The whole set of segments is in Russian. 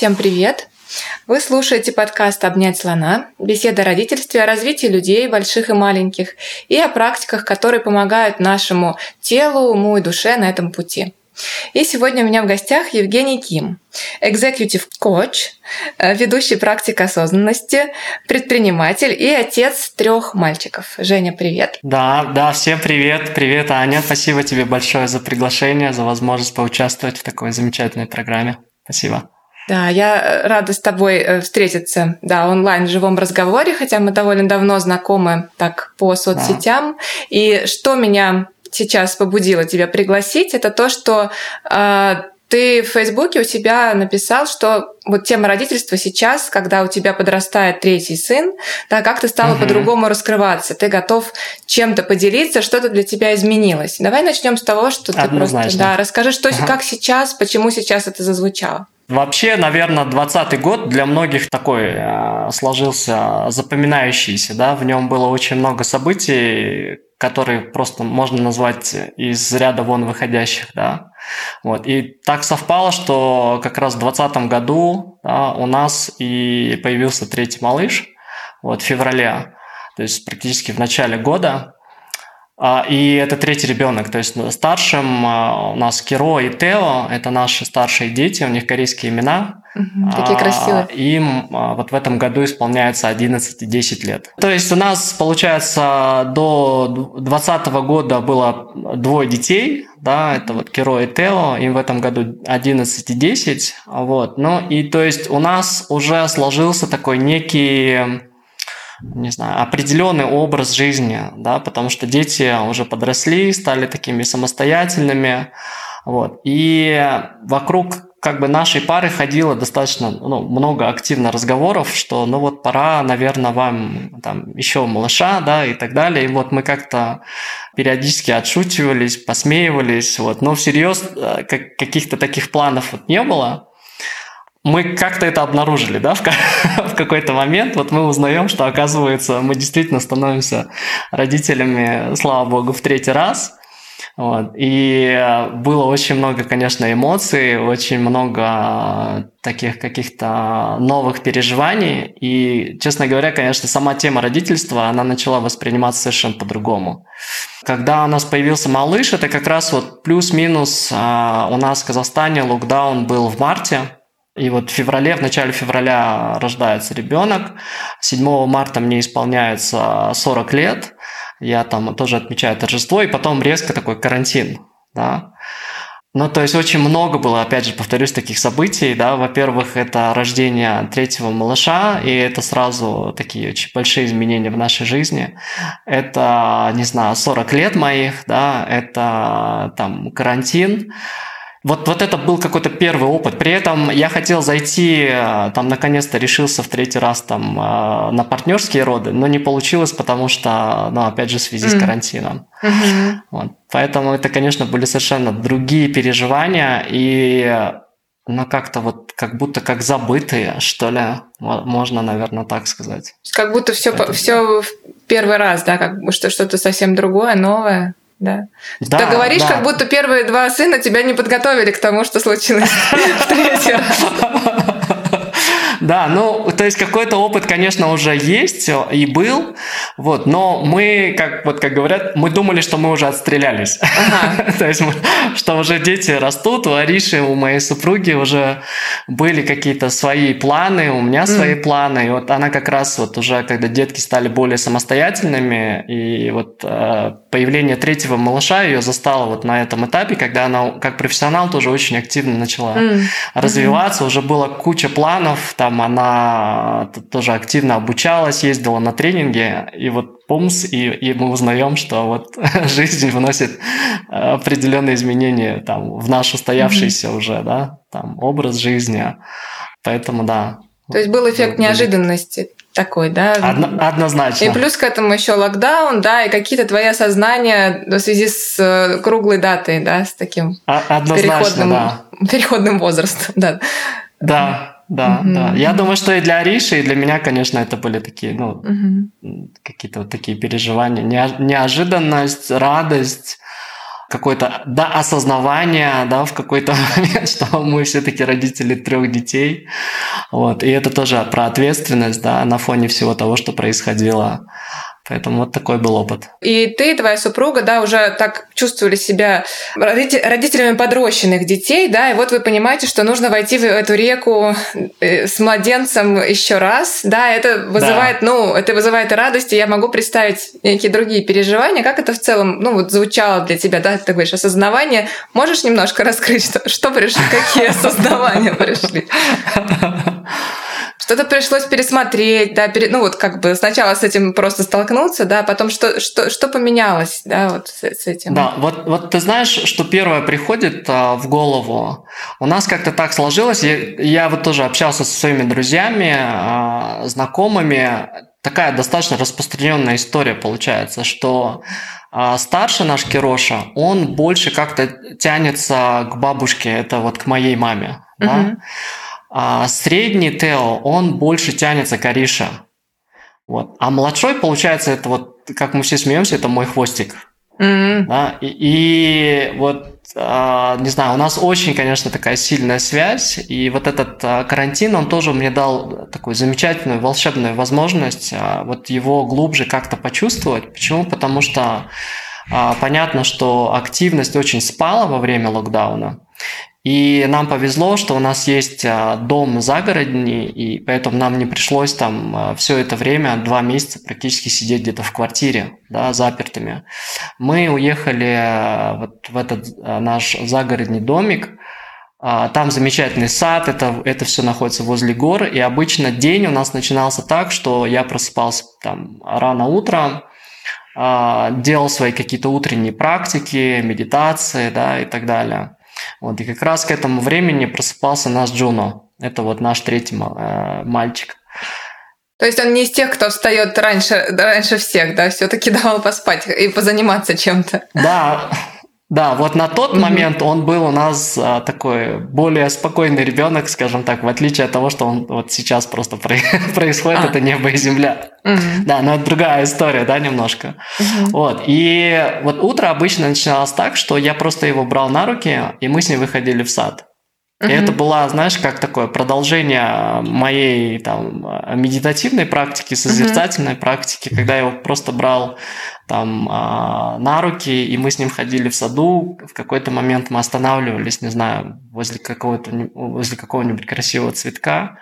всем привет! Вы слушаете подкаст «Обнять слона», беседа о родительстве, о развитии людей, больших и маленьких, и о практиках, которые помогают нашему телу, уму и душе на этом пути. И сегодня у меня в гостях Евгений Ким, экзекутив коуч, ведущий практик осознанности, предприниматель и отец трех мальчиков. Женя, привет. Да, да, всем привет. Привет, Аня. Спасибо тебе большое за приглашение, за возможность поучаствовать в такой замечательной программе. Спасибо. Да, я рада с тобой э, встретиться, да, онлайн в живом разговоре, хотя мы довольно давно знакомы так по соцсетям. Да. И что меня сейчас побудило тебя пригласить, это то, что э, ты в Фейсбуке у себя написал, что вот тема родительства сейчас, когда у тебя подрастает третий сын, да, как ты стала угу. по-другому раскрываться, ты готов чем-то поделиться, что-то для тебя изменилось. Давай начнем с того, что ты Однозначно. просто да, расскажи, что ага. как сейчас, почему сейчас это зазвучало. Вообще, наверное, 2020 год для многих такой э, сложился запоминающийся, да, в нем было очень много событий, которые просто можно назвать из ряда вон выходящих, да. Вот. И так совпало, что как раз в 2020 году да, у нас и появился третий малыш, вот, в феврале, то есть практически в начале года. А, и это третий ребенок, то есть старшим а, у нас Киро и Тео, это наши старшие дети, у них корейские имена. Угу, такие красивые. Им вот в этом году исполняется 11 и 10 лет. То есть у нас, получается, до 2020 года было двое детей, да, это вот Киро и Тео, им в этом году 11 и 10, вот. Ну и то есть у нас уже сложился такой некий не знаю, определенный образ жизни, да, потому что дети уже подросли, стали такими самостоятельными, вот. И вокруг как бы нашей пары ходило достаточно ну, много активно разговоров, что ну вот пора, наверное, вам там еще малыша, да, и так далее. И вот мы как-то периодически отшучивались, посмеивались, вот. Но всерьез э, каких-то таких планов вот не было мы как-то это обнаружили, да, в, в какой-то момент. Вот мы узнаем, что, оказывается, мы действительно становимся родителями, слава богу, в третий раз. Вот. И было очень много, конечно, эмоций, очень много таких каких-то новых переживаний. И, честно говоря, конечно, сама тема родительства, она начала восприниматься совершенно по-другому. Когда у нас появился малыш, это как раз вот плюс-минус а, у нас в Казахстане локдаун был в марте, и вот в феврале, в начале февраля рождается ребенок. 7 марта мне исполняется 40 лет. Я там тоже отмечаю торжество, и потом резко такой карантин. Да? Ну, то есть очень много было, опять же, повторюсь, таких событий, да, во-первых, это рождение третьего малыша, и это сразу такие очень большие изменения в нашей жизни. Это, не знаю, 40 лет моих, да, это там карантин, вот, вот это был какой-то первый опыт. При этом я хотел зайти, э, там, наконец-то решился в третий раз там э, на партнерские роды, но не получилось, потому что, ну, опять же, в связи mm. с карантином. Mm-hmm. Вот. Поэтому это, конечно, были совершенно другие переживания и ну, как-то вот, как будто как забытые, что ли, можно, наверное, так сказать. Как будто все, это... все в первый раз, да, как бы что, что-то совсем другое, новое да. да Ты говоришь, да. как будто первые два сына тебя не подготовили к тому, что случилось в. Да, ну, то есть какой-то опыт, конечно, уже есть и был, вот, но мы, как вот как говорят, мы думали, что мы уже отстрелялись. Ага. то есть, что уже дети растут, у Ариши, у моей супруги уже были какие-то свои планы, у меня свои mm. планы, и вот она как раз вот уже, когда детки стали более самостоятельными, и вот э, появление третьего малыша ее застало вот на этом этапе, когда она как профессионал тоже очень активно начала mm. развиваться, mm-hmm. уже было куча планов, там там она тоже активно обучалась, ездила на тренинги, и вот пумс, и, и мы узнаем, что вот жизнь вносит определенные изменения там, в наш устоявшийся mm-hmm. уже, да, там, образ жизни. Поэтому да. То есть был эффект неожиданности такой, да? Одно, однозначно. И плюс к этому еще локдаун, да, и какие-то твои осознания в связи с э, круглой датой, да, с таким а, переходным, да. переходным возрастом, да. Да, да, mm-hmm. да. Я думаю, что и для Ариши, и для меня, конечно, это были такие, ну, mm-hmm. какие-то вот такие переживания. Неожиданность, радость. какое-то до осознавания, да, в какой-то момент, что мы все-таки родители трех детей. Вот. И это тоже про ответственность, да, на фоне всего того, что происходило. Поэтому вот такой был опыт. И ты, твоя супруга, да, уже так чувствовали себя родителями подрощенных детей, да, и вот вы понимаете, что нужно войти в эту реку э, с младенцем еще раз, да, это вызывает, да. ну, это вызывает радость, и я могу представить некие другие переживания. Как это в целом, ну, вот звучало для тебя, да, ты говоришь, осознавание. Можешь немножко раскрыть, что, что пришло, какие осознавания пришли? Что-то пришлось пересмотреть, да, пере... ну вот как бы сначала с этим просто столкнуться, да, потом что, что, что поменялось, да, вот с, с этим. Да, вот, вот ты знаешь, что первое приходит а, в голову. У нас как-то так сложилось, я, я вот тоже общался со своими друзьями, а, знакомыми, такая достаточно распространенная история получается, что а старший наш Кироша, он больше как-то тянется к бабушке, это вот к моей маме. Uh-huh. Да? А средний Тео, он больше тянется к Арише. Вот. А младшой, получается, это вот, как мы все смеемся, это мой хвостик. Mm-hmm. Да? И, и вот, а, не знаю, у нас очень, конечно, такая сильная связь. И вот этот а, карантин, он тоже мне дал такую замечательную, волшебную возможность а, вот его глубже как-то почувствовать. Почему? Потому что а, понятно, что активность очень спала во время локдауна. И нам повезло, что у нас есть а, дом загородный, и поэтому нам не пришлось там а, все это время, два месяца практически сидеть где-то в квартире, да, запертыми. Мы уехали а, вот в этот наш загородный домик, там замечательный сад, это, это все находится возле гор, и обычно день у нас начинался так, что я просыпался там рано утром, делал свои какие-то утренние практики, медитации, да, и так далее. Вот, и как раз к этому времени просыпался наш Джуно. Это вот наш третий э, мальчик. То есть он не из тех, кто встает раньше, раньше всех, да, все-таки давал поспать и позаниматься чем-то. Да, да, вот на тот mm-hmm. момент он был у нас а, такой более спокойный ребенок, скажем так, в отличие от того, что он вот сейчас просто происходит, а. это небо и земля. Mm-hmm. Да, но это другая история, да, немножко. Mm-hmm. Вот, и вот утро обычно начиналось так, что я просто его брал на руки, и мы с ним выходили в сад. И это было, знаешь, как такое продолжение моей там медитативной практики, созерцательной uh-huh. практики, когда я его просто брал там а, на руки, и мы с ним ходили в саду. В какой-то момент мы останавливались, не знаю, возле какого-то возле какого-нибудь красивого цветка.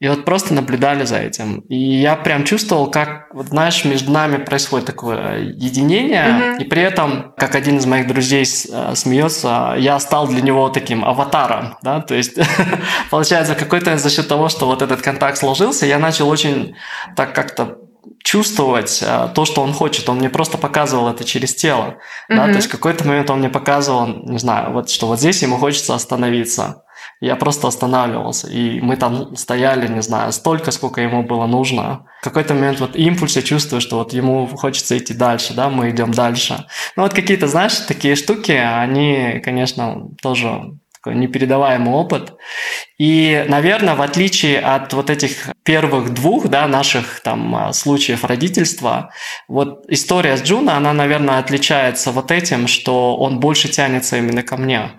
И вот просто наблюдали за этим. И я прям чувствовал, как, вот знаешь, между нами происходит такое единение. Mm-hmm. И при этом, как один из моих друзей э, смеется, я стал для него таким аватаром. Да? То есть, получается, какой-то за счет того, что вот этот контакт сложился, я начал очень так как-то чувствовать а, то, что он хочет. Он мне просто показывал это через тело. Mm-hmm. Да? То есть в какой-то момент он мне показывал, не знаю, вот что вот здесь ему хочется остановиться. Я просто останавливался, и мы там стояли, не знаю, столько, сколько ему было нужно. В какой-то момент вот импульс я чувствую, что вот ему хочется идти дальше, да, мы идем дальше. Ну вот какие-то, знаешь, такие штуки, они, конечно, тоже такой непередаваемый опыт. И, наверное, в отличие от вот этих первых двух, да, наших там а, случаев родительства, вот история с Джуна, она, наверное, отличается вот этим, что он больше тянется именно ко мне.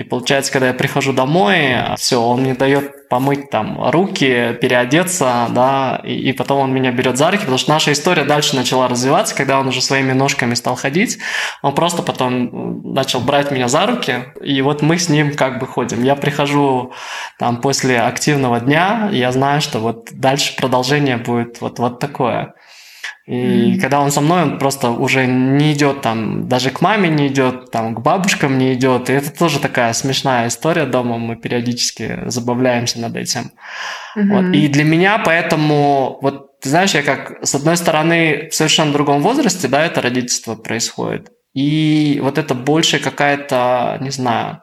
И получается, когда я прихожу домой, все, он мне дает помыть там руки, переодеться, да, и, и потом он меня берет за руки, потому что наша история дальше начала развиваться, когда он уже своими ножками стал ходить, он просто потом начал брать меня за руки, и вот мы с ним как бы ходим. Я прихожу там после активного дня, я знаю, что вот дальше продолжение будет вот, вот такое. И когда он со мной, он просто уже не идет там, даже к маме не идет, там, к бабушкам не идет. И это тоже такая смешная история дома, мы периодически забавляемся над этим. Mm-hmm. Вот. И для меня поэтому, вот ты знаешь, я как, с одной стороны, в совершенно другом возрасте, да, это родительство происходит. И вот это больше какая-то, не знаю,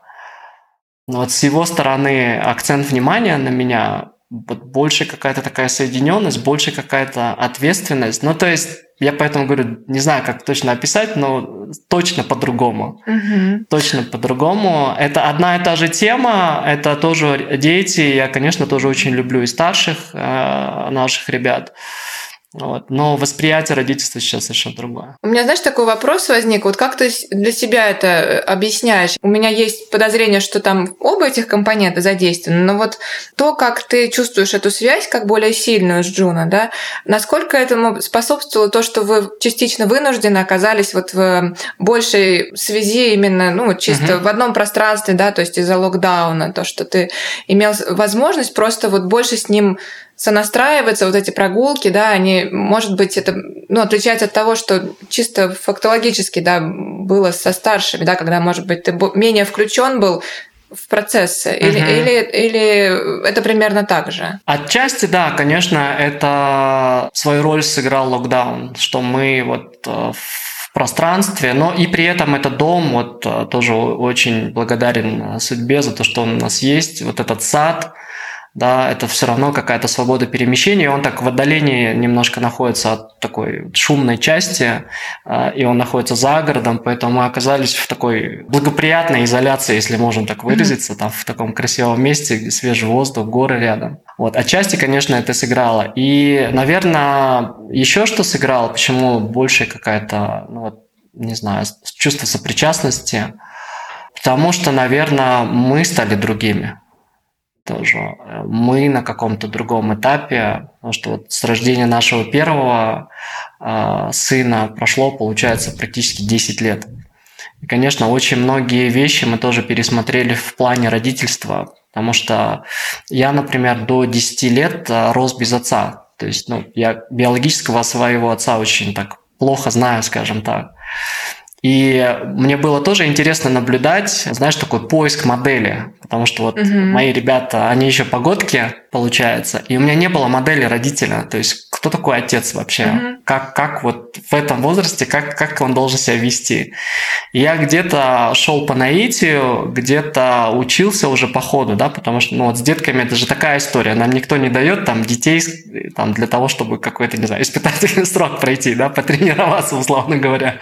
ну вот с его стороны акцент внимания на меня вот больше какая-то такая соединенность, больше какая-то ответственность. Ну, то есть, я поэтому говорю, не знаю, как точно описать, но точно по-другому. Угу. Точно по-другому. Это одна и та же тема, это тоже дети. Я, конечно, тоже очень люблю и старших э, наших ребят. Вот. Но восприятие родительства сейчас совершенно другое. У меня, знаешь, такой вопрос возник. Вот как ты для себя это э, объясняешь? У меня есть подозрение, что там оба этих компонента задействованы, но вот то, как ты чувствуешь эту связь как более сильную с Джуна, да, насколько этому способствовало то, что вы частично вынуждены оказались вот в большей связи именно, ну, чисто угу. в одном пространстве, да, то есть из-за локдауна, то, что ты имел возможность просто вот больше с ним сонастраиваться, вот эти прогулки, да, они, может быть, это, ну, отличается от того, что чисто фактологически, да, было со старшими, да, когда, может быть, ты менее включен был в процессы? Или, угу. или, или это примерно так же? Отчасти, да, конечно, это свою роль сыграл локдаун, что мы вот э, в пространстве, но и при этом этот дом, вот э, тоже очень благодарен судьбе за то, что он у нас есть, вот этот сад, да, это все равно какая-то свобода перемещения, он так в отдалении немножко находится от такой шумной части, а, и он находится за городом, поэтому мы оказались в такой благоприятной изоляции, если можем так выразиться, там в таком красивом месте, свежий воздух, горы рядом. Вот, отчасти, конечно, это сыграло. И, наверное, еще что сыграло, почему больше какая-то, ну вот, не знаю, чувство сопричастности, потому что, наверное, мы стали другими тоже. Мы на каком-то другом этапе, потому что вот с рождения нашего первого э, сына прошло, получается, практически 10 лет. И, конечно, очень многие вещи мы тоже пересмотрели в плане родительства, потому что я, например, до 10 лет а, рос без отца. То есть, ну, я биологического своего отца очень так плохо знаю, скажем так. И мне было тоже интересно наблюдать, знаешь, такой поиск модели, потому что вот угу. мои ребята, они еще погодки, получается, и у меня не было модели родителя, то есть кто такой отец вообще, угу. как, как вот в этом возрасте, как, как он должен себя вести. я где-то шел по наитию, где-то учился уже по ходу, да, потому что, ну вот с детками это же такая история, нам никто не дает там детей там, для того, чтобы какой-то, не знаю, испытательный срок пройти, да, потренироваться, условно говоря.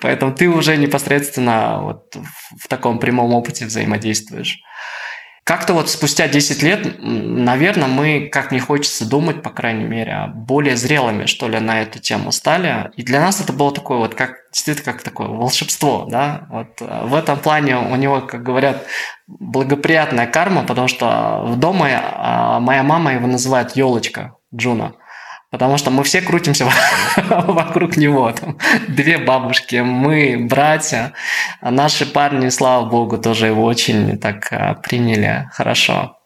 Поэтому ты уже непосредственно вот в таком прямом опыте взаимодействуешь. Как-то вот спустя 10 лет, наверное, мы, как мне хочется думать, по крайней мере, более зрелыми, что ли, на эту тему стали. И для нас это было такое вот, как действительно, как такое волшебство, да. Вот э, в этом плане у него, как говорят, благоприятная карма, потому что в доме а, моя мама его называет елочка Джуна. Потому что мы все крутимся вокруг него. Там две бабушки, мы, братья. А наши парни, слава богу, тоже его очень так а, приняли хорошо.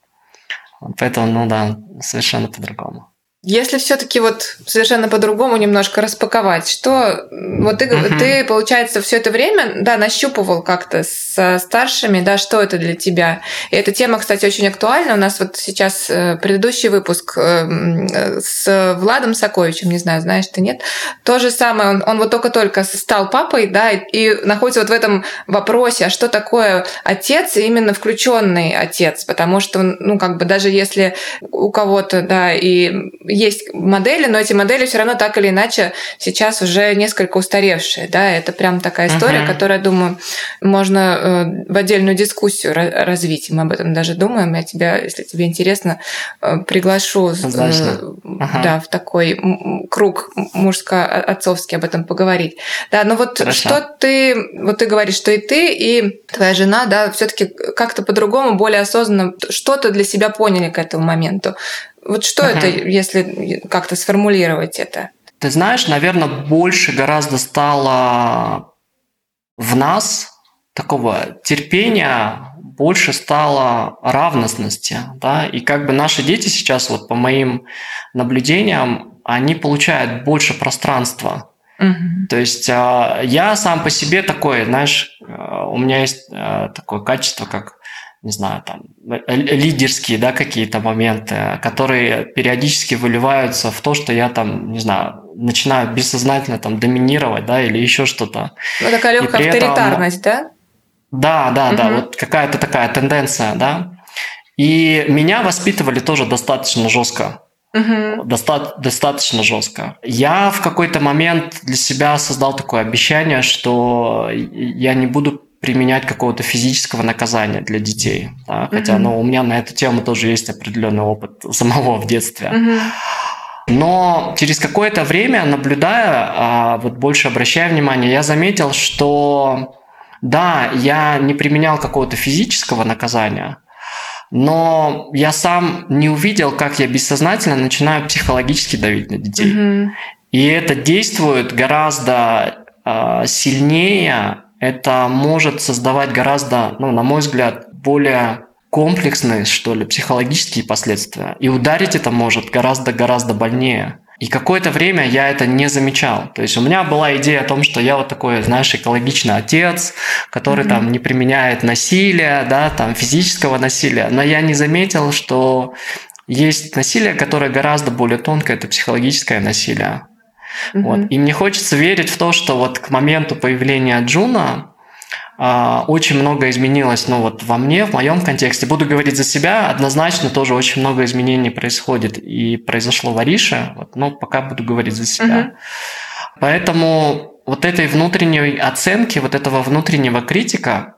Поэтому, ну да, совершенно по-другому. Если все-таки вот совершенно по-другому немножко распаковать, что вот ты, uh-huh. ты, получается, все это время, да, нащупывал как-то с старшими, да, что это для тебя. И эта тема, кстати, очень актуальна. У нас вот сейчас э, предыдущий выпуск э, с Владом Соковичем, не знаю, знаешь ты, нет? То же самое, он, он вот только-только стал папой, да, и, и находится вот в этом вопросе, а что такое отец, именно включенный отец, потому что, ну, как бы даже если у кого-то, да, и есть модели, но эти модели все равно так или иначе сейчас уже несколько устаревшие. Да? Это прям такая история, uh-huh. которая, думаю, можно э, в отдельную дискуссию развить. Мы об этом даже думаем. Я тебя, если тебе интересно, э, приглашу uh-huh. да, в такой круг мужско-отцовский об этом поговорить. Да, но вот Хорошо. что ты, вот ты говоришь, что и ты, и твоя жена, да, все-таки как-то по-другому, более осознанно что-то для себя поняли к этому моменту. Вот что uh-huh. это, если как-то сформулировать это? Ты знаешь, наверное, больше гораздо стало в нас такого терпения, больше стало равностности, да, и как бы наши дети сейчас, вот по моим наблюдениям, они получают больше пространства. Угу. То есть а, я сам по себе такой, знаешь, а, у меня есть а, такое качество, как не знаю, там, лидерские, да, какие-то моменты, которые периодически выливаются в то, что я там, не знаю, начинаю бессознательно там доминировать, да, или еще что-то. Ну, такая легкая авторитарность, этом... да? Да, да, угу. да, вот какая-то такая тенденция, да. И меня воспитывали тоже достаточно жестко. Угу. Доста- достаточно жестко. Я в какой-то момент для себя создал такое обещание, что я не буду применять какого-то физического наказания для детей. Да? Хотя mm-hmm. ну, у меня на эту тему тоже есть определенный опыт самого в детстве. Mm-hmm. Но через какое-то время, наблюдая, а, вот больше обращая внимание, я заметил, что да, я не применял какого-то физического наказания, но я сам не увидел, как я бессознательно начинаю психологически давить на детей. Mm-hmm. И это действует гораздо э, сильнее, это может создавать гораздо, ну, на мой взгляд, более комплексные, что ли, психологические последствия. И ударить это может гораздо-гораздо больнее. И какое-то время я это не замечал. То есть у меня была идея о том, что я вот такой, знаешь, экологичный отец, который mm-hmm. там не применяет насилия, да, там физического насилия. Но я не заметил, что есть насилие, которое гораздо более тонкое, это психологическое насилие. Mm-hmm. Вот. И мне хочется верить в то, что вот к моменту появления Джуна а, очень много изменилось, ну вот во мне, в моем контексте. Буду говорить за себя, однозначно тоже очень много изменений происходит и произошло в Арише, вот, но пока буду говорить за себя. Угу. Поэтому вот этой внутренней оценки, вот этого внутреннего критика,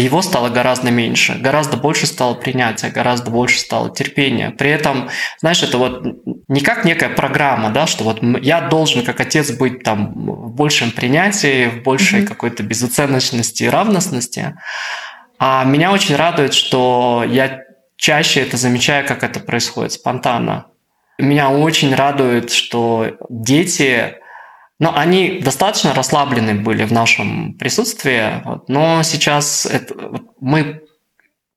его стало гораздо меньше, гораздо больше стало принятия, гораздо больше стало терпения. При этом, знаешь, это вот не как некая программа, да, что вот я должен как отец быть там в большем принятии, в большей mm-hmm. какой-то безоценочности и равностности. А меня очень радует, что я чаще это замечаю, как это происходит спонтанно. Меня очень радует, что дети но они достаточно расслаблены были в нашем присутствии, но сейчас это, мы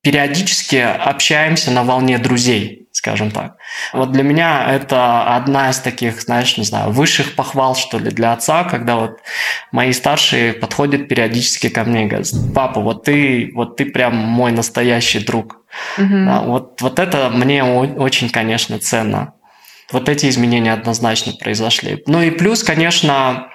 периодически общаемся на волне друзей, скажем так. Вот для меня это одна из таких, знаешь, не знаю, высших похвал, что ли, для отца, когда вот мои старшие подходят периодически ко мне и говорят, папа, вот ты, вот ты прям мой настоящий друг. Угу. Да, вот, вот это мне очень, конечно, ценно. Вот эти изменения однозначно произошли. Ну и плюс, конечно,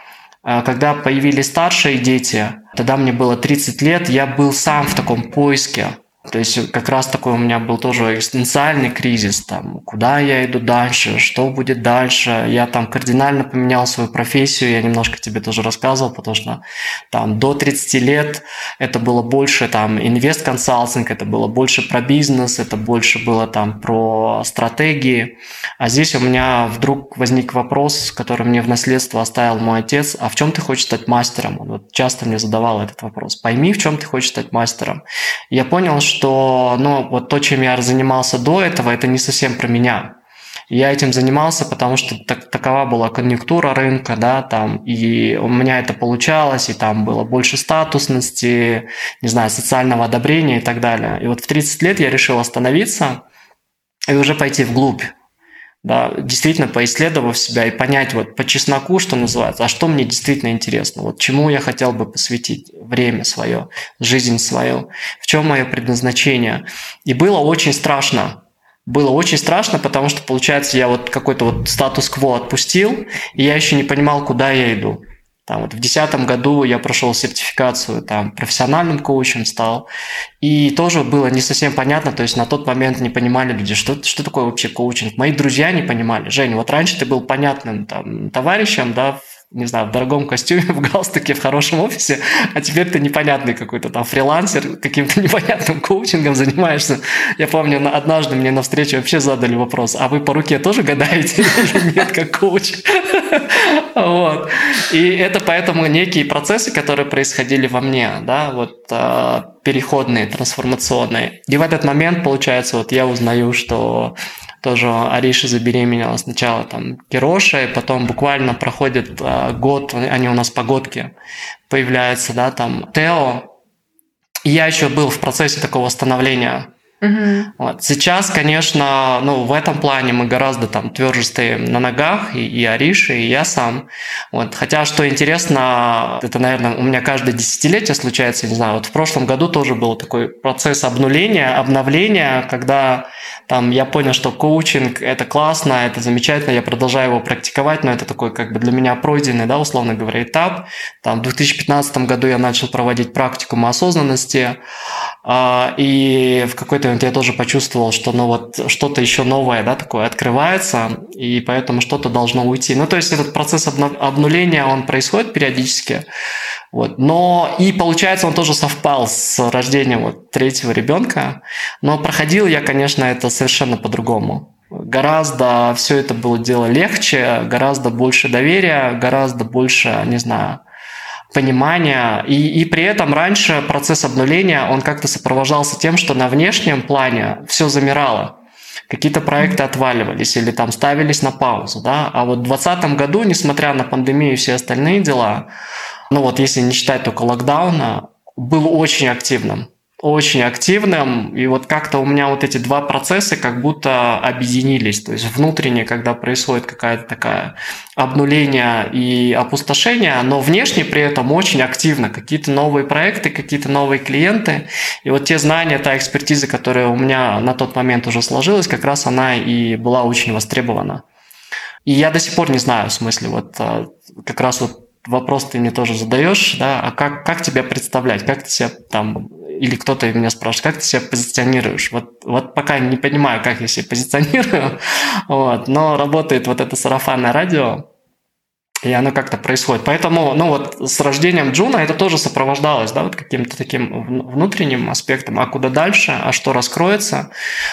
э, когда появились старшие дети, тогда мне было 30 лет, я был сам в таком поиске. То есть как раз такой у меня был тоже экзистенциальный кризис, там, куда я иду дальше, что будет дальше. Я там кардинально поменял свою профессию, я немножко тебе тоже рассказывал, потому что там до 30 лет это было больше там инвест-консалтинг, это было больше про бизнес, это больше было там про стратегии. А здесь у меня вдруг возник вопрос, который мне в наследство оставил мой отец, а в чем ты хочешь стать мастером? Он вот часто мне задавал этот вопрос. Пойми, в чем ты хочешь стать мастером. я понял, что что ну, вот то, чем я занимался до этого, это не совсем про меня. Я этим занимался, потому что так, такова была конъюнктура рынка, да, там, и у меня это получалось, и там было больше статусности, не знаю, социального одобрения и так далее. И вот в 30 лет я решил остановиться и уже пойти вглубь да, действительно поисследовав себя и понять вот по чесноку, что называется, а что мне действительно интересно, вот чему я хотел бы посвятить время свое, жизнь свою, в чем мое предназначение. И было очень страшно, было очень страшно, потому что, получается, я вот какой-то вот статус-кво отпустил, и я еще не понимал, куда я иду. Там вот в 2010 году я прошел сертификацию, там профессиональным коучем стал, и тоже было не совсем понятно, то есть на тот момент не понимали люди, что, что такое вообще коучинг. Мои друзья не понимали. Женя, вот раньше ты был понятным там, товарищем, да, не знаю, в дорогом костюме, в галстуке, в хорошем офисе, а теперь ты непонятный какой-то там фрилансер, каким-то непонятным коучингом занимаешься. Я помню, однажды мне на встрече вообще задали вопрос, а вы по руке тоже гадаете или нет, как коуч? Вот. И это поэтому некие процессы, которые происходили во мне, да, вот а, переходные, трансформационные. И в этот момент, получается, вот я узнаю, что тоже Ариша забеременела сначала там Кироша, и потом буквально проходит а, год, они у нас погодки появляются, да, там Тео. И я еще был в процессе такого становления Угу. Вот. Сейчас, конечно, ну, в этом плане мы гораздо там тверже стоим на ногах, и, и Ариша, и я сам. Вот. Хотя, что интересно, это, наверное, у меня каждое десятилетие случается, не знаю, вот в прошлом году тоже был такой процесс обнуления, обновления, когда там я понял, что коучинг – это классно, это замечательно, я продолжаю его практиковать, но это такой как бы для меня пройденный, да, условно говоря, этап. Там в 2015 году я начал проводить практику осознанности, и в какой-то момент я тоже почувствовал, что ну вот что-то еще новое, да, такое открывается, и поэтому что-то должно уйти. Ну, то есть этот процесс обнуления, он происходит периодически, вот. Но и получается, он тоже совпал с рождением вот третьего ребенка, но проходил я, конечно, это совершенно по-другому. гораздо все это было дело легче, гораздо больше доверия, гораздо больше, не знаю, понимания. И, и при этом раньше процесс обнуления, он как-то сопровождался тем, что на внешнем плане все замирало. Какие-то проекты отваливались или там ставились на паузу, да. А вот в 2020 году, несмотря на пандемию и все остальные дела, ну вот если не считать только локдауна, был очень активным очень активным, и вот как-то у меня вот эти два процесса как будто объединились, то есть внутренне, когда происходит какая-то такая обнуление и опустошение, но внешне при этом очень активно, какие-то новые проекты, какие-то новые клиенты, и вот те знания, та экспертиза, которая у меня на тот момент уже сложилась, как раз она и была очень востребована. И я до сих пор не знаю, в смысле, вот а, как раз вот вопрос ты мне тоже задаешь, да, а как, как тебя представлять, как ты себя там или кто-то меня спрашивает, как ты себя позиционируешь? Вот, вот пока не понимаю, как я себя позиционирую, вот, но работает вот это сарафанное радио, и оно как-то происходит. Поэтому, ну вот с рождением Джуна это тоже сопровождалось, да, вот каким-то таким внутренним аспектом, а куда дальше, а что раскроется,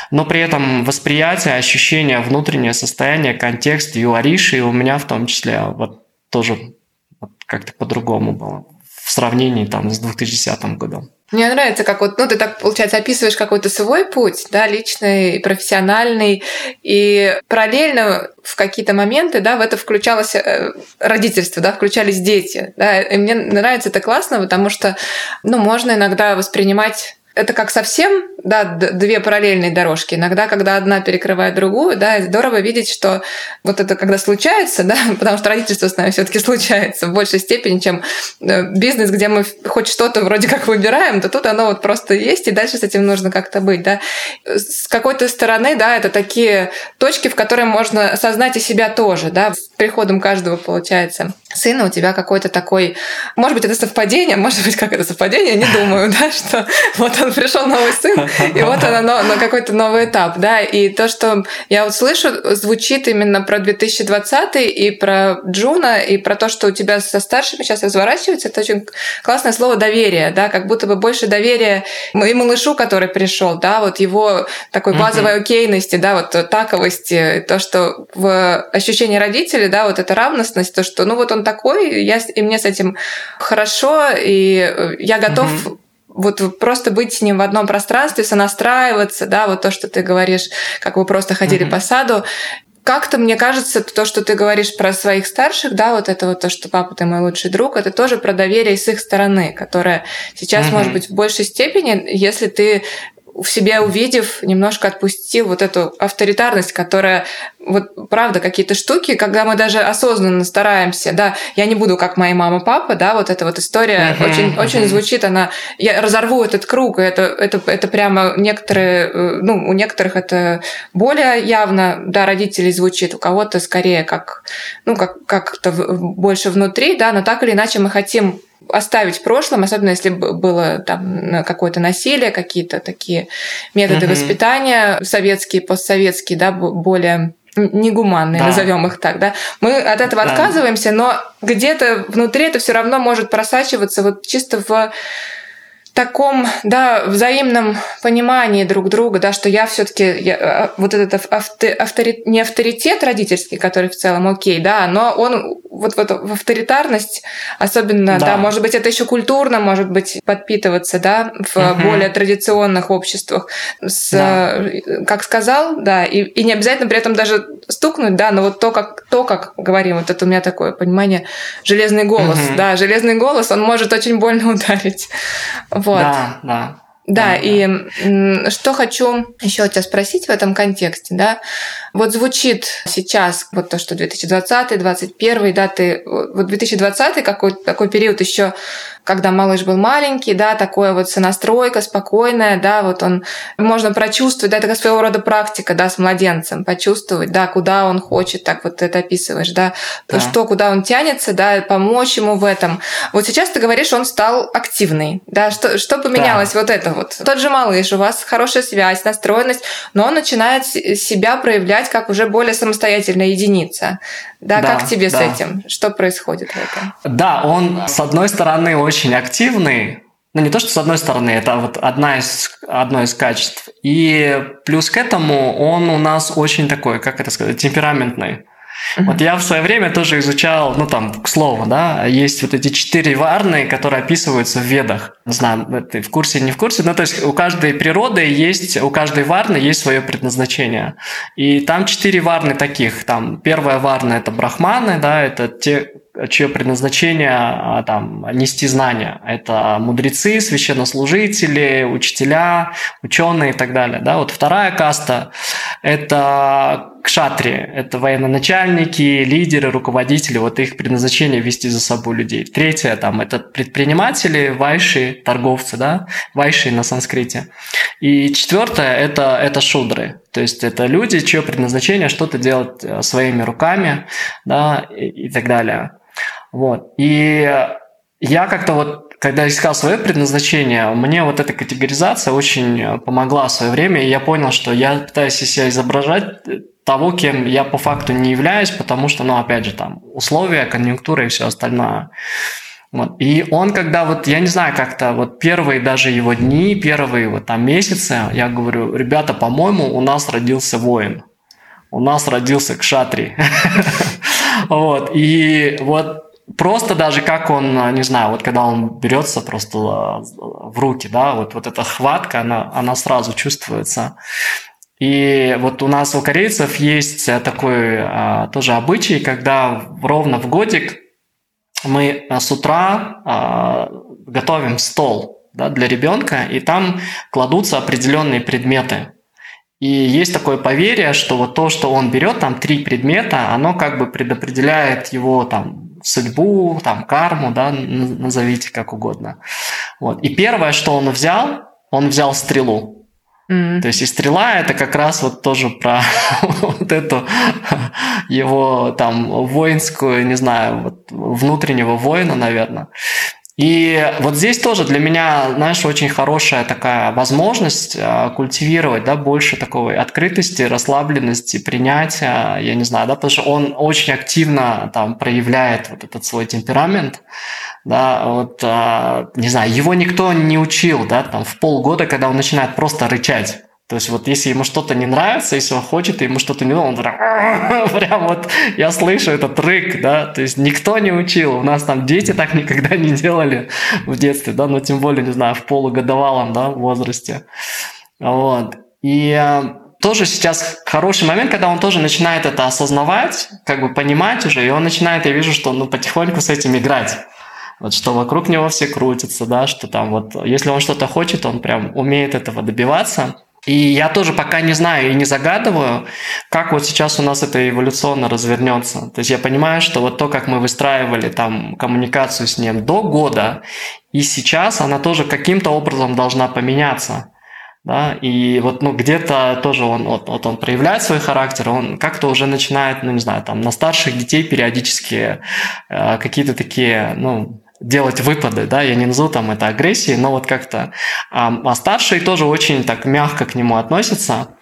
но при этом восприятие, ощущение, внутреннее состояние, контекст и у Ариши, и у меня в том числе вот тоже вот как-то по-другому было в сравнении там с 2010 годом. Мне нравится, как вот, ну, ты так, получается, описываешь какой-то свой путь, да, личный, профессиональный, и параллельно в какие-то моменты, да, в это включалось э, родительство, да, включались дети, да, и мне нравится это классно, потому что, ну, можно иногда воспринимать это как совсем, да, две параллельные дорожки. Иногда, когда одна перекрывает другую, да, здорово видеть, что вот это когда случается, да, потому что родительство с нами все-таки случается в большей степени, чем э, бизнес, где мы хоть что-то вроде как выбираем, то тут оно вот просто есть, и дальше с этим нужно как-то быть, да. С какой-то стороны, да, это такие точки, в которые можно осознать и себя тоже, да. С приходом каждого, получается, сына у тебя какой-то такой... Может быть, это совпадение, может быть, как это совпадение, не думаю, да, что вот он пришел новый сын, и вот она на, на какой-то новый этап, да, и то, что я вот слышу, звучит именно про 2020 и про Джуна, и про то, что у тебя со старшими сейчас разворачивается, это очень классное слово доверие, да, как будто бы больше доверия и малышу, который пришел, да, вот его такой базовой окейности, да, вот таковости, то, что в ощущении родителей, да, вот эта равностность, то, что, ну, вот он такой, я, и мне с этим хорошо, и я готов угу вот просто быть с ним в одном пространстве, сонастраиваться, да, вот то, что ты говоришь, как вы просто ходили mm-hmm. по саду. Как-то, мне кажется, то, что ты говоришь про своих старших, да, вот это вот то, что папа ты мой лучший друг, это тоже про доверие с их стороны, которое сейчас mm-hmm. может быть в большей степени, если ты в себе увидев, немножко отпустил вот эту авторитарность, которая вот правда какие-то штуки, когда мы даже осознанно стараемся, да, я не буду как моя мама, папа, да, вот эта вот история uh-huh, очень, uh-huh. очень звучит, она, я разорву этот круг, это, это, это прямо некоторые, э, ну, у некоторых это более явно, да, родителей звучит, у кого-то скорее как, ну, как, как-то больше внутри, да, но так или иначе мы хотим оставить в прошлом, особенно если было там какое-то насилие, какие-то такие методы угу. воспитания советские, постсоветские, да, более негуманные, да. назовем их так, да. Мы от этого да. отказываемся, но где-то внутри это все равно может просачиваться вот чисто в таком, да, взаимном понимании друг друга, да, что я все-таки а, вот этот авторитет, не авторитет родительский, который в целом окей, да, но он вот, вот в авторитарность, особенно, да. да, может быть, это еще культурно, может быть, подпитываться, да, в угу. более традиционных обществах, с, да. как сказал, да, и, и не обязательно при этом даже стукнуть, да, но вот то, как, то, как говорим, вот это у меня такое понимание, железный голос, угу. да, железный голос, он может очень больно ударить. Вот. Да, да. Да, да, и да. что хочу еще тебя спросить в этом контексте, да, вот звучит сейчас вот то, что 2020, 2021, да, ты, вот 2020 какой такой период еще когда малыш был маленький, да, такое вот сонастройка спокойная, да, вот он, можно прочувствовать, да, это своего рода практика, да, с младенцем, почувствовать, да, куда он хочет, так вот это описываешь, да, да. что, куда он тянется, да, помочь ему в этом. Вот сейчас ты говоришь, он стал активный, да, что, что поменялось да. вот это вот? Тот же малыш, у вас хорошая связь, настроенность, но он начинает себя проявлять как уже более самостоятельная единица. Да, да как тебе да. с этим? Что происходит в этом? Да, он, с одной стороны, очень активный, ну, не то, что с одной стороны, это вот одна из, одно из качеств. И плюс к этому он у нас очень такой, как это сказать, темпераментный. Вот я в свое время тоже изучал, ну там, к слову, да, есть вот эти четыре варны, которые описываются в ведах. Не знаю, ты в курсе, не в курсе, ну то есть у каждой природы есть, у каждой варны есть свое предназначение. И там четыре варны таких. Там первая варна – это брахманы, да, это те, чье предназначение а, там, нести знания. Это мудрецы, священнослужители, учителя, ученые и так далее. Да? Вот вторая каста – это кшатри, это военноначальники, лидеры, руководители, вот их предназначение вести за собой людей. Третье там это предприниматели, вайши, торговцы, да, вайши на санскрите. И четвертое это, это шудры, то есть это люди, чье предназначение что-то делать э, своими руками, да, и, и так далее. Вот. И я как-то вот, когда искал свое предназначение, мне вот эта категоризация очень помогла в свое время, и я понял, что я пытаюсь из себя изображать того, кем я по факту не являюсь, потому что, ну, опять же, там, условия, конъюнктура и все остальное. Вот. И он, когда вот, я не знаю, как-то вот первые даже его дни, первые вот там месяцы, я говорю, ребята, по-моему, у нас родился воин. У нас родился кшатри. Вот. И вот просто даже как он, не знаю, вот когда он берется просто в руки, да, вот, вот эта хватка, она, она сразу чувствуется. И вот у нас у корейцев есть такой а, тоже обычай, когда ровно в годик мы с утра готовим стол да, для ребенка, и там кладутся определенные предметы. И есть такое поверье, что вот то, что он берет, там три предмета, оно как бы предопределяет его там судьбу, там карму, да, назовите как угодно. Вот. И первое, что он взял, он взял стрелу. То есть и стрела это как раз вот тоже про вот эту его там воинскую, не знаю, вот внутреннего воина, наверное. И вот здесь тоже для меня, знаешь, очень хорошая такая возможность а, культивировать, да, больше такой открытости, расслабленности, принятия, я не знаю, да, потому что он очень активно там проявляет вот этот свой темперамент, да, вот, а, не знаю, его никто не учил, да, там в полгода, когда он начинает просто рычать, то есть вот если ему что-то не нравится, если он хочет, ему что-то не нравится, он прям, прям вот, я слышу этот рык, да, то есть никто не учил, у нас там дети так никогда не делали в детстве, да, но тем более, не знаю, в полугодовалом, да, возрасте. Вот. И э, тоже сейчас хороший момент, когда он тоже начинает это осознавать, как бы понимать уже, и он начинает, я вижу, что ну, потихоньку с этим играть. Вот что вокруг него все крутятся, да, что там вот, если он что-то хочет, он прям умеет этого добиваться. И я тоже пока не знаю и не загадываю, как вот сейчас у нас это эволюционно развернется. То есть я понимаю, что вот то, как мы выстраивали там коммуникацию с ним до года, и сейчас она тоже каким-то образом должна поменяться. Да, и вот, ну, где-то тоже он, вот, вот он проявляет свой характер, он как-то уже начинает, ну, не знаю, там, на старших детей периодически э, какие-то такие, ну, делать выпады, да, я не назову там это агрессией, но вот как-то. А, старшие тоже очень так мягко к нему относятся.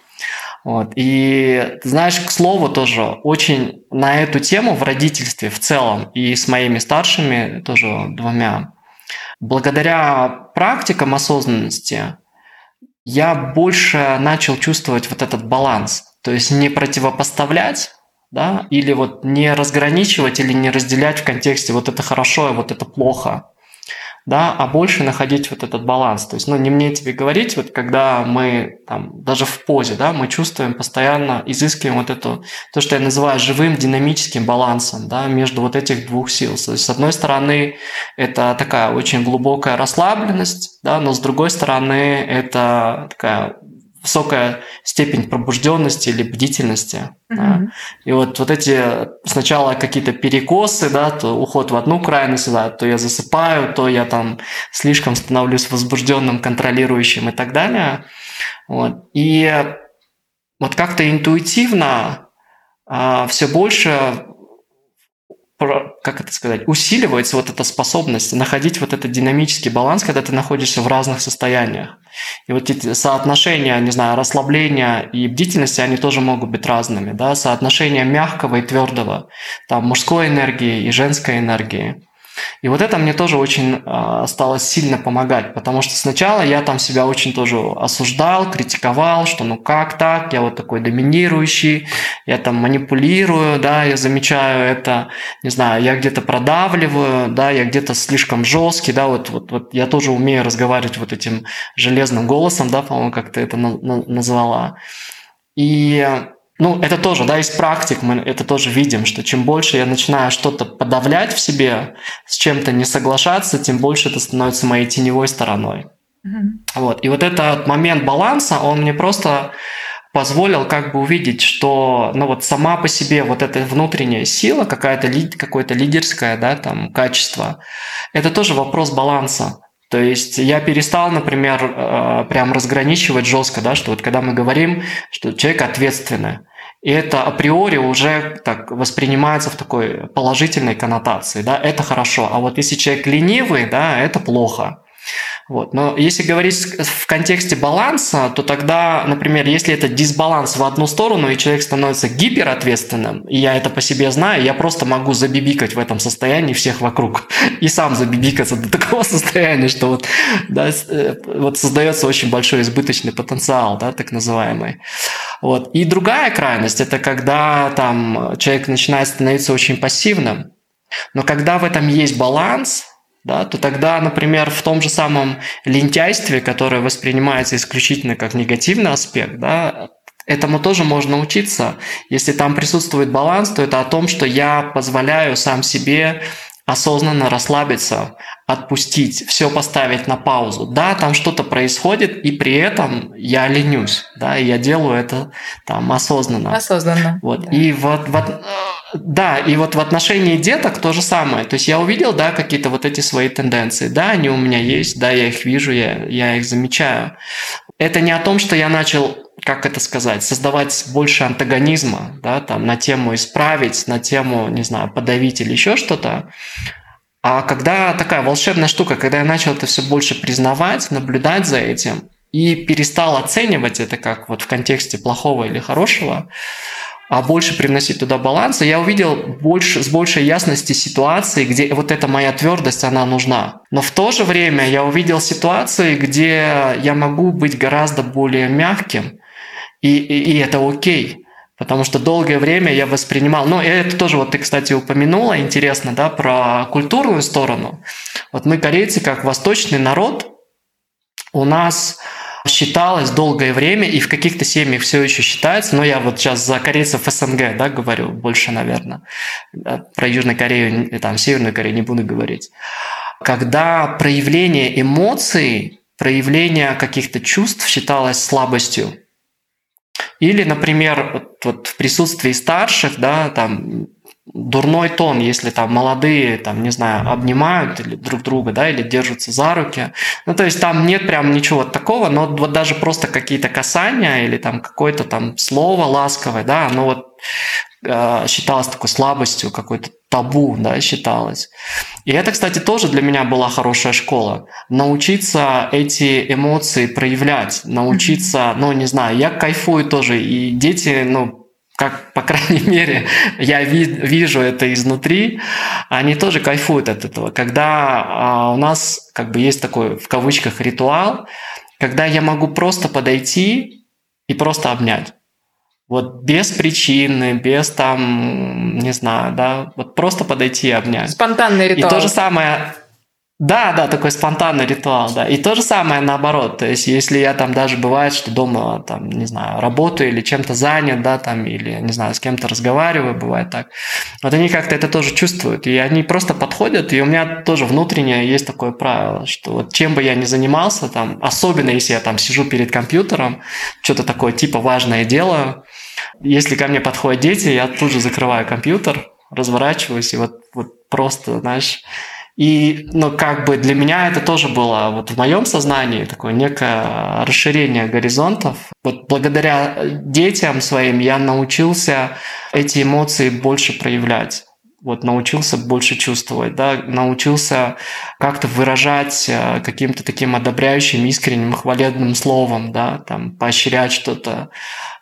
Вот. И, знаешь, к слову тоже, очень на эту тему в родительстве в целом и с моими старшими тоже двумя, благодаря практикам осознанности я больше начал чувствовать вот этот баланс. То есть не противопоставлять да, или вот не разграничивать или не разделять в контексте вот это хорошо, а вот это плохо, да, а больше находить вот этот баланс. То есть, ну, не мне тебе говорить, вот когда мы там, даже в позе, да, мы чувствуем постоянно, изыскиваем вот это, то, что я называю живым динамическим балансом, да, между вот этих двух сил. То есть, с одной стороны, это такая очень глубокая расслабленность, да, но с другой стороны, это такая высокая степень пробужденности или бдительности. Mm-hmm. Да. И вот, вот эти сначала какие-то перекосы, да, то уход в одну крайность, да, то я засыпаю, то я там слишком становлюсь возбужденным, контролирующим и так далее. Вот. И вот как-то интуитивно а, все больше как это сказать, усиливается вот эта способность находить вот этот динамический баланс, когда ты находишься в разных состояниях. И вот эти соотношения, не знаю, расслабления и бдительности, они тоже могут быть разными, да, соотношение мягкого и твердого, там, мужской энергии и женской энергии. И вот это мне тоже очень э, стало сильно помогать, потому что сначала я там себя очень тоже осуждал, критиковал, что ну как так, я вот такой доминирующий, я там манипулирую, да, я замечаю это, не знаю, я где-то продавливаю, да, я где-то слишком жесткий, да, вот, вот, вот я тоже умею разговаривать вот этим железным голосом, да, по-моему, как ты это на- на- назвала. И ну, это тоже, да, из практик мы это тоже видим, что чем больше я начинаю что-то подавлять в себе, с чем-то не соглашаться, тем больше это становится моей теневой стороной. Mm-hmm. Вот. И вот этот момент баланса, он мне просто позволил как бы увидеть, что ну вот сама по себе вот эта внутренняя сила, какая-то какое-то лидерское да, там, качество, это тоже вопрос баланса. То есть я перестал, например, э, прям разграничивать жестко, да, что вот когда мы говорим, что человек ответственный, и это априори уже так воспринимается в такой положительной коннотации, да, это хорошо. А вот если человек ленивый, да, это плохо. Вот. Но если говорить в контексте баланса, то тогда, например, если это дисбаланс в одну сторону, и человек становится гиперответственным, и я это по себе знаю, я просто могу забибикать в этом состоянии всех вокруг. И сам забибикаться до такого состояния, что вот, да, э, вот создается очень большой избыточный потенциал, да, так называемый. Вот. И другая крайность – это когда там человек начинает становиться очень пассивным. Но когда в этом есть баланс – да, то тогда, например, в том же самом лентяйстве, которое воспринимается исключительно как негативный аспект, да, этому тоже можно учиться. Если там присутствует баланс, то это о том, что я позволяю сам себе осознанно расслабиться, отпустить, все поставить на паузу. Да, там что-то происходит, и при этом я ленюсь, да, и я делаю это там осознанно. Осознанно. Вот. Да. И вот, вот да, и вот в отношении деток то же самое. То есть я увидел, да, какие-то вот эти свои тенденции. Да, они у меня есть, да, я их вижу, я, я их замечаю. Это не о том, что я начал, как это сказать, создавать больше антагонизма, да, там, на тему исправить, на тему, не знаю, подавить или еще что-то. А когда такая волшебная штука, когда я начал это все больше признавать, наблюдать за этим и перестал оценивать это как вот в контексте плохого или хорошего, а больше привносить туда баланса, я увидел больше, с большей ясности ситуации, где вот эта моя твердость, она нужна. Но в то же время я увидел ситуации, где я могу быть гораздо более мягким, и, и, и это окей. Потому что долгое время я воспринимал, ну, это тоже вот ты, кстати, упомянула, интересно, да, про культурную сторону. Вот мы, корейцы, как восточный народ, у нас считалось долгое время, и в каких-то семьях все еще считается, но я вот сейчас за корейцев СНГ, да, говорю больше, наверное, да, про Южную Корею, там, Северную Корею не буду говорить. Когда проявление эмоций, проявление каких-то чувств считалось слабостью, или, например, вот, вот в присутствии старших, да, там дурной тон, если там молодые, там, не знаю, обнимают или друг друга, да, или держатся за руки. Ну, то есть там нет прям ничего такого, но вот даже просто какие-то касания или там какое-то там слово ласковое, да, оно вот э, считалось такой слабостью, какой-то табу, да, считалось. И это, кстати, тоже для меня была хорошая школа. Научиться эти эмоции проявлять, научиться, ну, не знаю, я кайфую тоже, и дети, ну, как, по крайней мере, я ви, вижу это изнутри, они тоже кайфуют от этого. Когда а, у нас как бы есть такой, в кавычках, ритуал, когда я могу просто подойти и просто обнять. Вот без причины, без там, не знаю, да, вот просто подойти и обнять. Спонтанный ритуал. И то же самое, да, да, такой спонтанный ритуал, да. И то же самое наоборот. То есть, если я там даже бывает, что дома, там, не знаю, работаю или чем-то занят, да, там, или, не знаю, с кем-то разговариваю, бывает так. Вот они как-то это тоже чувствуют. И они просто подходят, и у меня тоже внутреннее есть такое правило, что вот чем бы я ни занимался, там, особенно если я там сижу перед компьютером, что-то такое типа важное делаю, если ко мне подходят дети, я тут же закрываю компьютер, разворачиваюсь, и вот, вот просто, знаешь, и, ну, как бы для меня это тоже было вот в моем сознании такое некое расширение горизонтов. Вот благодаря детям своим я научился эти эмоции больше проявлять. вот научился больше чувствовать, да, научился как-то выражать э, каким-то таким одобряющим, искренним, хвалебным словом, да, там, поощрять что-то,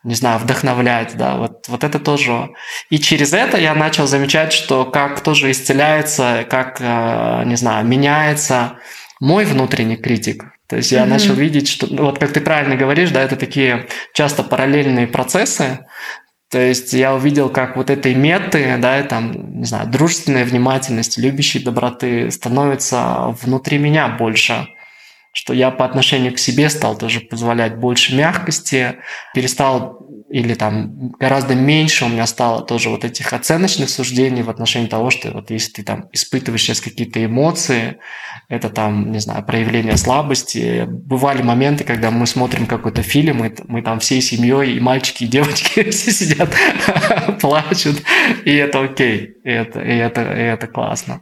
не знаю, вдохновлять, да, вот, вот это тоже. И через это я начал замечать, что как тоже исцеляется, как, э, не знаю, меняется мой внутренний критик. То есть я mm-hmm. начал видеть, что, ну, вот как ты правильно говоришь, да, это такие часто параллельные процессы, то есть я увидел, как вот этой меты, да, там, не знаю, дружественная внимательность, любящей доброты становится внутри меня больше что я по отношению к себе стал тоже позволять больше мягкости, перестал или там гораздо меньше у меня стало тоже вот этих оценочных суждений в отношении того, что вот если ты там испытываешь сейчас какие-то эмоции, это там, не знаю, проявление слабости. Бывали моменты, когда мы смотрим какой-то фильм, и мы там всей семьей, и мальчики, и девочки все сидят, плачут, и это окей, и это, и это, и это классно.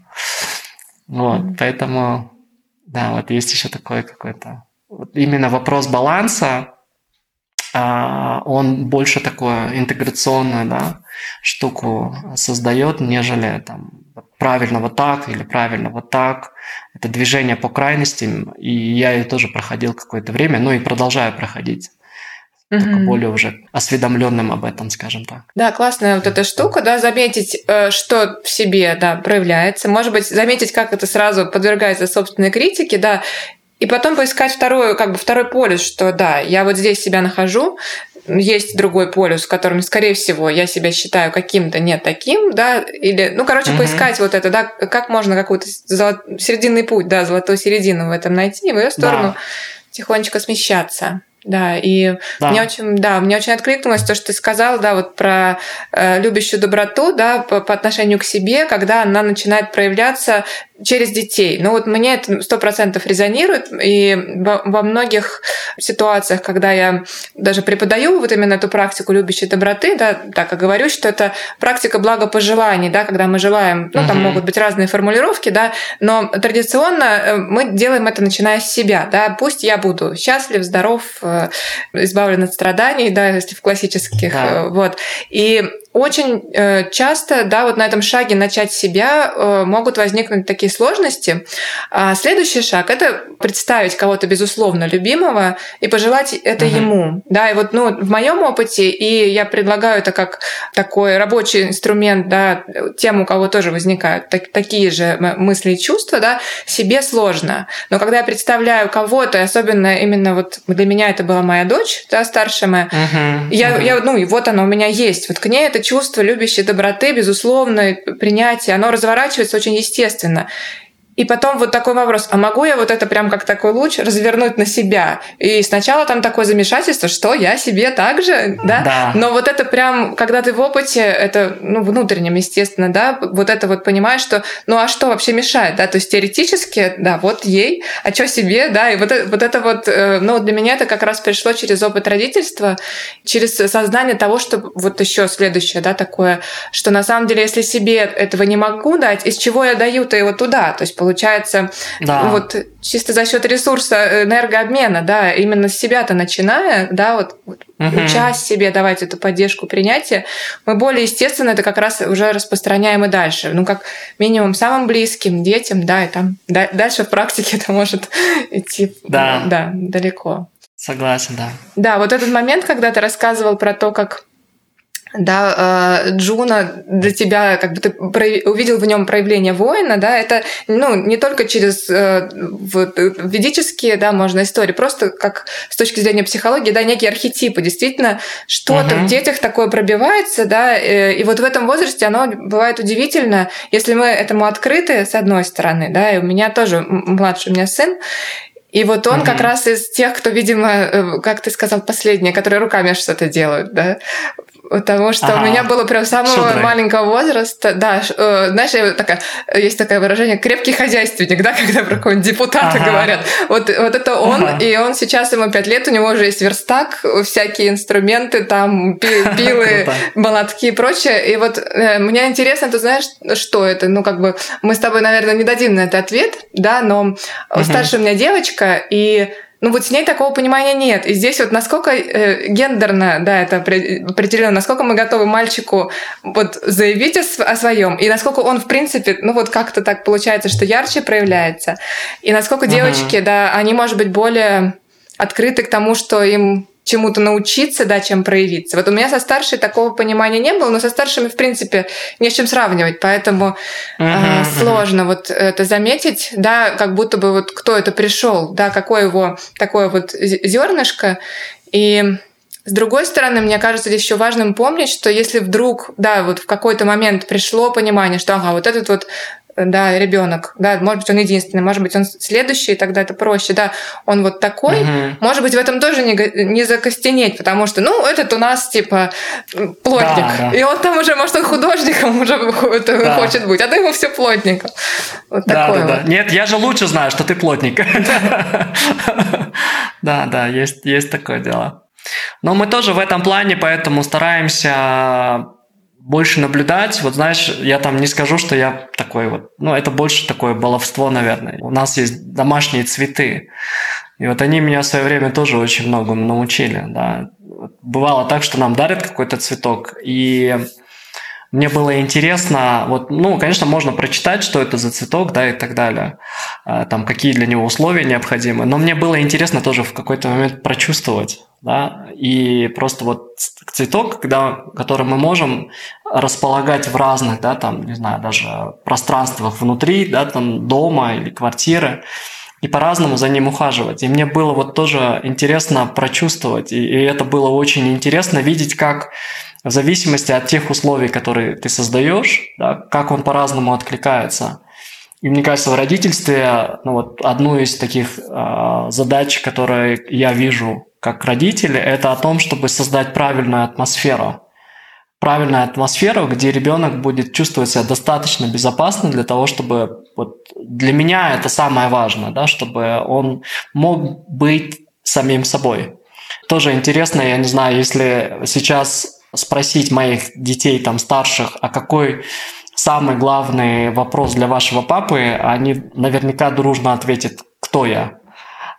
Вот, поэтому да, вот есть еще такой какой-то... Вот именно вопрос баланса, а, он больше такую интеграционную да, штуку создает, нежели там правильно вот так или правильно вот так. Это движение по крайностям, и я ее тоже проходил какое-то время, ну и продолжаю проходить. Mm-hmm. Только более уже осведомленным об этом, скажем так. Да, классная вот эта штука, да, заметить, э, что в себе, да, проявляется. Может быть, заметить, как это сразу подвергается собственной критике, да, и потом поискать второй, как бы второй полюс, что да, я вот здесь себя нахожу, есть другой полюс, в котором, скорее всего, я себя считаю каким-то не таким, да, или, ну, короче, угу. поискать вот это, да, как можно какой-то золот... серединный путь, да, золотую середину в этом найти, и в ее сторону да. тихонечко смещаться. Да, и да. мне очень, да, мне очень откликнулось то, что ты сказал, да, вот про э, любящую доброту, да, по, по отношению к себе, когда она начинает проявляться через детей. Ну вот мне это сто процентов резонирует, и во многих ситуациях, когда я даже преподаю вот именно эту практику любящей доброты, да, так и говорю, что это практика благопожеланий, да, когда мы желаем, ну там могут быть разные формулировки, да, но традиционно э, мы делаем это начиная с себя, да, пусть я буду счастлив, здоров, э, избавлен от страданий, да, если в классических, да. Э, вот, и очень э, часто, да, вот на этом шаге начать себя э, могут возникнуть такие сложности. А следующий шаг это представить кого-то безусловно любимого и пожелать это uh-huh. ему, да. И вот, ну, в моем опыте и я предлагаю это как такой рабочий инструмент, да, тем, у кого тоже возникают так, такие же мысли и чувства, да, себе сложно. Но когда я представляю кого-то, особенно именно вот для меня это была моя дочь, да, старшая моя, uh-huh. я, я, ну, и вот она у меня есть. Вот к ней это чувство любящей доброты, безусловно, принятие, оно разворачивается очень естественно. И потом вот такой вопрос, а могу я вот это прям как такой луч развернуть на себя? И сначала там такое замешательство, что я себе так же, да? да. Но вот это прям, когда ты в опыте, это, ну, внутреннем, естественно, да, вот это вот понимаешь, что, ну, а что вообще мешает, да? То есть теоретически, да, вот ей, а что себе, да? И вот, это, вот это вот, э, ну, для меня это как раз пришло через опыт родительства, через сознание того, что вот еще следующее, да, такое, что на самом деле, если себе этого не могу дать, из чего я даю-то его туда? То есть получается, да. вот чисто за счет ресурса энергообмена, да, именно с себя-то начиная, да, вот, вот угу. учась себе давать эту поддержку принятия, мы более естественно это как раз уже распространяем и дальше. Ну, как минимум самым близким детям, да, и там дальше в практике это может идти да. Да, далеко. Согласен, да. Да, вот этот момент, когда ты рассказывал про то, как да, э, Джуна для тебя, как бы ты увидел в нем проявление воина, да, это, ну, не только через э, ведические, да, можно истории, просто как с точки зрения психологии, да, некие архетипы, действительно, что-то угу. в детях такое пробивается, да, э, и вот в этом возрасте оно бывает удивительно, если мы этому открыты, с одной стороны, да, и у меня тоже младший у меня сын, и вот он угу. как раз из тех, кто, видимо, как ты сказал, последние, которые руками что-то делают, да. Потому что ага. у меня было прям самого Шудры. маленького возраста, да, э, знаешь, такая, есть такое выражение крепкий хозяйственник, да, когда про какого-нибудь депутата ага. говорят. Вот, вот это он, ага. и он сейчас ему пять лет, у него уже есть верстак, всякие инструменты, там пилы, молотки и прочее. И вот э, мне интересно, ты знаешь, что это? Ну, как бы мы с тобой, наверное, не дадим на это ответ, да, но ага. старшая у меня девочка, и ну вот с ней такого понимания нет. И здесь вот насколько э, гендерно, да, это определено, насколько мы готовы мальчику вот заявить о, о своем, и насколько он, в принципе, ну вот как-то так получается, что ярче проявляется, и насколько девочки, uh-huh. да, они, может быть, более открыты к тому, что им чему-то научиться, да, чем проявиться. Вот у меня со старшей такого понимания не было, но со старшими, в принципе, не с чем сравнивать, поэтому uh-huh, э, сложно вот это заметить, да, как будто бы вот кто это пришел, да, какое его такое вот зернышко. И с другой стороны, мне кажется, здесь еще важным помнить, что если вдруг, да, вот в какой-то момент пришло понимание, что, ага, вот этот вот да, ребенок, да, может быть, он единственный, может быть, он следующий, тогда это проще, да, он вот такой, угу. может быть, в этом тоже не, не закостенеть, потому что, ну, этот у нас, типа, плотник, да, да. и он там уже, может, он художником уже да. хочет быть, а ты ему все плотником. Вот да, такой да, вот. да. Нет, я же лучше знаю, что ты плотник. Да, да, есть, есть такое дело. Но мы тоже в этом плане, поэтому стараемся больше наблюдать. Вот знаешь, я там не скажу, что я такой вот, ну, это больше такое баловство, наверное. У нас есть домашние цветы. И вот они меня в свое время тоже очень многому научили, да. Бывало так, что нам дарят какой-то цветок, и мне было интересно, вот, ну, конечно, можно прочитать, что это за цветок, да, и так далее, а, там, какие для него условия необходимы, но мне было интересно тоже в какой-то момент прочувствовать, да, и просто вот цветок, когда, который мы можем располагать в разных, да, там, не знаю, даже пространствах внутри, да, там, дома или квартиры, и по-разному за ним ухаживать. И мне было вот тоже интересно прочувствовать, и, и это было очень интересно видеть, как в зависимости от тех условий, которые ты создаешь, да, как он по-разному откликается. И мне кажется, в родительстве ну вот, одну из таких э, задач, которые я вижу как родители, это о том, чтобы создать правильную атмосферу. Правильную атмосферу, где ребенок будет чувствовать себя достаточно безопасно для того, чтобы вот для меня это самое важное, да, чтобы он мог быть самим собой. Тоже интересно, я не знаю, если сейчас спросить моих детей там старших, а какой самый главный вопрос для вашего папы, они наверняка дружно ответят, кто я.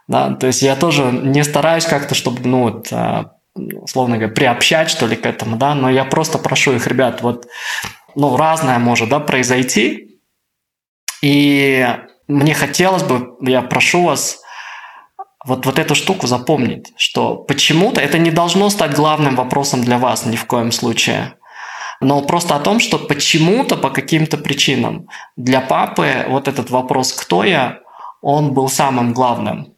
Да, то есть я тоже не стараюсь как-то, чтобы, ну, вот, а, условно говоря, приобщать, что ли, к этому, да, но я просто прошу их, ребят, вот, ну, разное может, да, произойти, и мне хотелось бы, я прошу вас, вот, вот эту штуку запомнить, что почему-то это не должно стать главным вопросом для вас ни в коем случае. Но просто о том, что почему-то по каким-то причинам для папы вот этот вопрос «кто я?» он был самым главным.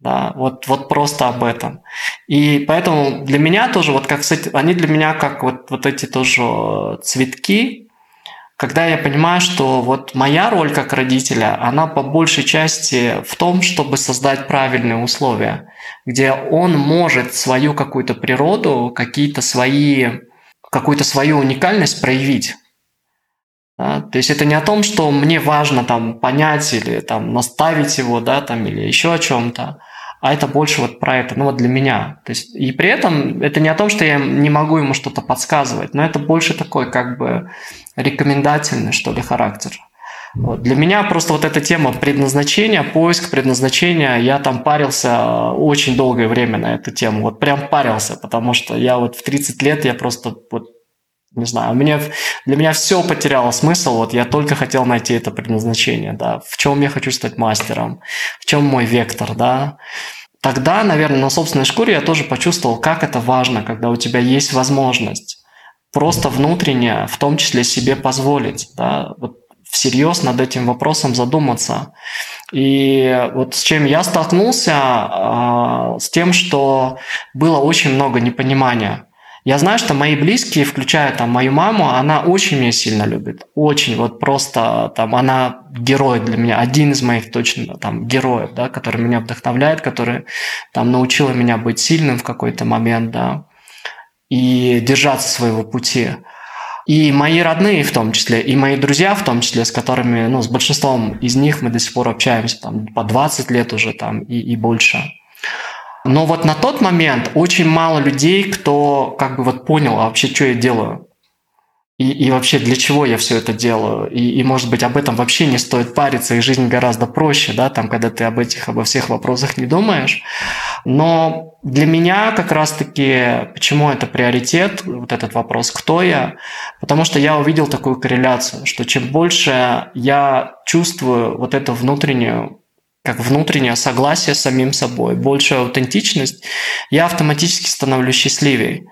Да, вот, вот просто об этом. И поэтому для меня тоже, вот как они для меня как вот, вот эти тоже цветки, когда я понимаю, что вот моя роль как родителя, она по большей части в том, чтобы создать правильные условия, где он может свою какую-то природу, какие-то свои, какую-то свою уникальность проявить. Да? То есть это не о том, что мне важно там понять или там наставить его, да, там, или еще о чем-то, а это больше вот про это, ну вот для меня. То есть, и при этом это не о том, что я не могу ему что-то подсказывать, но это больше такой как бы рекомендательный, что ли, характер. Вот. Для меня просто вот эта тема предназначения, поиск предназначения, я там парился очень долгое время на эту тему, вот прям парился, потому что я вот в 30 лет я просто вот не знаю, меня, для меня все потеряло смысл, вот я только хотел найти это предназначение, да, в чем я хочу стать мастером, в чем мой вектор, да. Тогда, наверное, на собственной шкуре я тоже почувствовал, как это важно, когда у тебя есть возможность просто внутренне, в том числе себе позволить, да, вот всерьез над этим вопросом задуматься. И вот с чем я столкнулся, а, с тем, что было очень много непонимания я знаю, что мои близкие, включая там мою маму, она очень меня сильно любит. Очень, вот просто там она герой для меня, один из моих точно там героев, да, который меня вдохновляет, который там научила меня быть сильным в какой-то момент, да, и держаться своего пути. И мои родные в том числе, и мои друзья в том числе, с которыми, ну, с большинством из них мы до сих пор общаемся, там, по 20 лет уже там и, и больше. Но вот на тот момент очень мало людей, кто как бы вот понял а вообще, что я делаю. и, и вообще для чего я все это делаю. И, и, может быть, об этом вообще не стоит париться, и жизнь гораздо проще, да, там, когда ты об этих, обо всех вопросах не думаешь. Но для меня как раз-таки, почему это приоритет, вот этот вопрос, кто я, потому что я увидел такую корреляцию, что чем больше я чувствую вот эту внутреннюю как внутреннее согласие с самим собой, большая аутентичность, я автоматически становлюсь счастливее.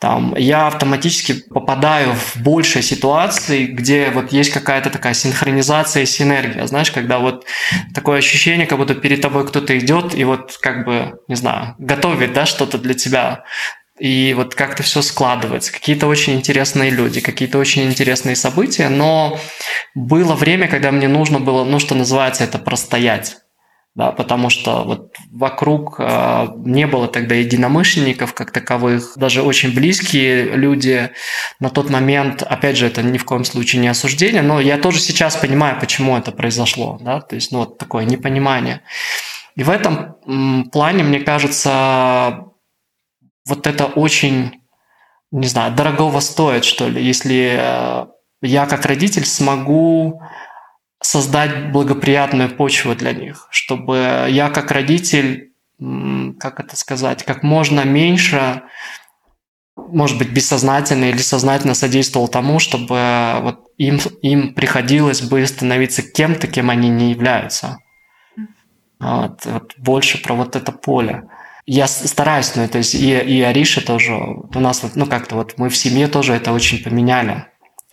Там, я автоматически попадаю в большие ситуации, где вот есть какая-то такая синхронизация и синергия. Знаешь, когда вот такое ощущение, как будто перед тобой кто-то идет и вот как бы, не знаю, готовит да, что-то для тебя. И вот как-то все складывается. Какие-то очень интересные люди, какие-то очень интересные события. Но было время, когда мне нужно было, ну, что называется, это простоять да, потому что вот вокруг э, не было тогда единомышленников как таковых, даже очень близкие люди на тот момент, опять же, это ни в коем случае не осуждение, но я тоже сейчас понимаю, почему это произошло, да, то есть, ну, вот такое непонимание. И в этом м, плане, мне кажется, вот это очень, не знаю, дорогого стоит, что ли, если э, я как родитель смогу создать благоприятную почву для них, чтобы я как родитель, как это сказать, как можно меньше, может быть, бессознательно или сознательно содействовал тому, чтобы вот им, им приходилось бы становиться кем-то, кем они не являются. Вот, вот больше про вот это поле. Я стараюсь, ну, то есть и, и Ариша тоже, у нас вот, ну, как-то вот мы в семье тоже это очень поменяли.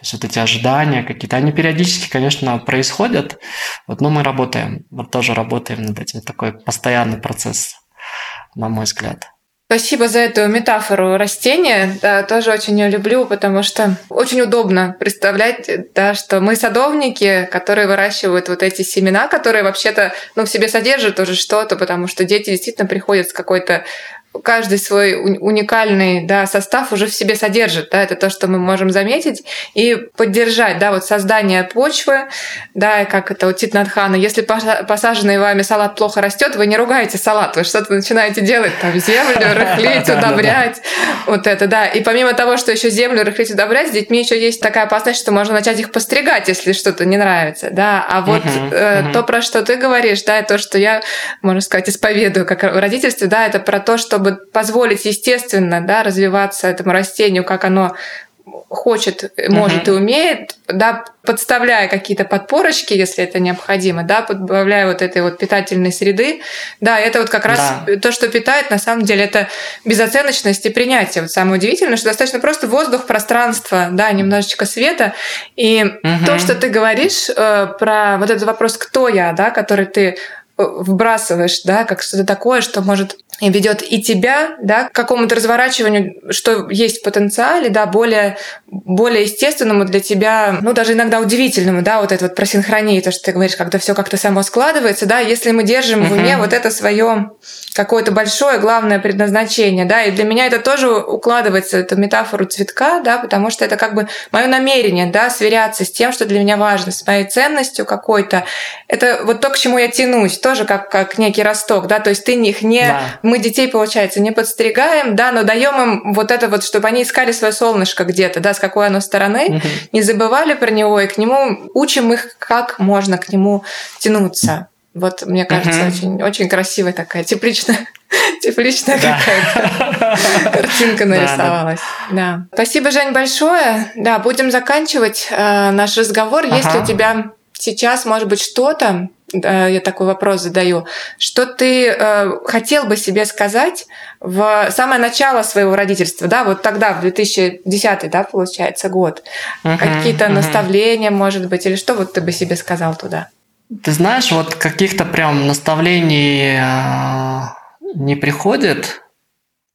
То есть вот эти ожидания какие-то, они периодически, конечно, происходят, вот, но мы работаем, мы тоже работаем над этим. Такой постоянный процесс, на мой взгляд. Спасибо за эту метафору растения. Да, тоже очень ее люблю, потому что очень удобно представлять, да, что мы садовники, которые выращивают вот эти семена, которые вообще-то ну, в себе содержат уже что-то, потому что дети действительно приходят с какой-то каждый свой уникальный да, состав уже в себе содержит. Да, это то, что мы можем заметить и поддержать. Да, вот создание почвы, да, как это у Титнатхана. Если посаженный вами салат плохо растет, вы не ругаете салат, вы что-то начинаете делать, там, землю рыхлить, удобрять. Вот это, да. И помимо того, что еще землю рыхлить, удобрять, с детьми еще есть такая опасность, что можно начать их постригать, если что-то не нравится. Да. А вот э, то, про что ты говоришь, да, то, что я, можно сказать, исповедую как родительстве, да, это про то, что чтобы позволить естественно да, развиваться этому растению, как оно хочет, может uh-huh. и умеет, да, подставляя какие-то подпорочки, если это необходимо, да, подбавляя вот этой вот питательной среды, да, это вот как раз да. то, что питает, на самом деле, это безоценочность и принятие. Вот самое удивительное, что достаточно просто воздух, пространство, да, немножечко света, и uh-huh. то, что ты говоришь э, про вот этот вопрос, кто я, да, который ты вбрасываешь, да, как что-то такое, что может и ведет и тебя, да, к какому-то разворачиванию, что есть в потенциале, да, более, более естественному для тебя, ну, даже иногда удивительному, да, вот это вот про синхронию, то, что ты говоришь, когда все как-то само складывается, да, если мы держим uh-huh. в уме вот это свое какое-то большое главное предназначение, да, и для меня это тоже укладывается, эту метафору цветка, да, потому что это как бы мое намерение, да, сверяться с тем, что для меня важно, с моей ценностью какой-то. Это вот то, к чему я тянусь, тоже как, как некий росток, да, то есть ты их не, да. мы детей, получается, не подстригаем, да, но даем им вот это вот, чтобы они искали свое солнышко где-то, да, с какой оно стороны, угу. не забывали про него, и к нему учим их, как можно к нему тянуться. Вот, мне кажется, угу. очень, очень красивая такая, тепличная, тепличная да. какая-то картинка нарисовалась. Да, да. Спасибо, Жень, большое. Да, будем заканчивать э, наш разговор. Ага. Если у тебя сейчас, может быть, что-то, э, я такой вопрос задаю, что ты э, хотел бы себе сказать в самое начало своего родительства, да, вот тогда, в 2010, да, получается, год. Uh-huh, Какие-то uh-huh. наставления, может быть, или что вот ты бы себе сказал туда? Ты знаешь, вот каких-то прям наставлений э, не приходит.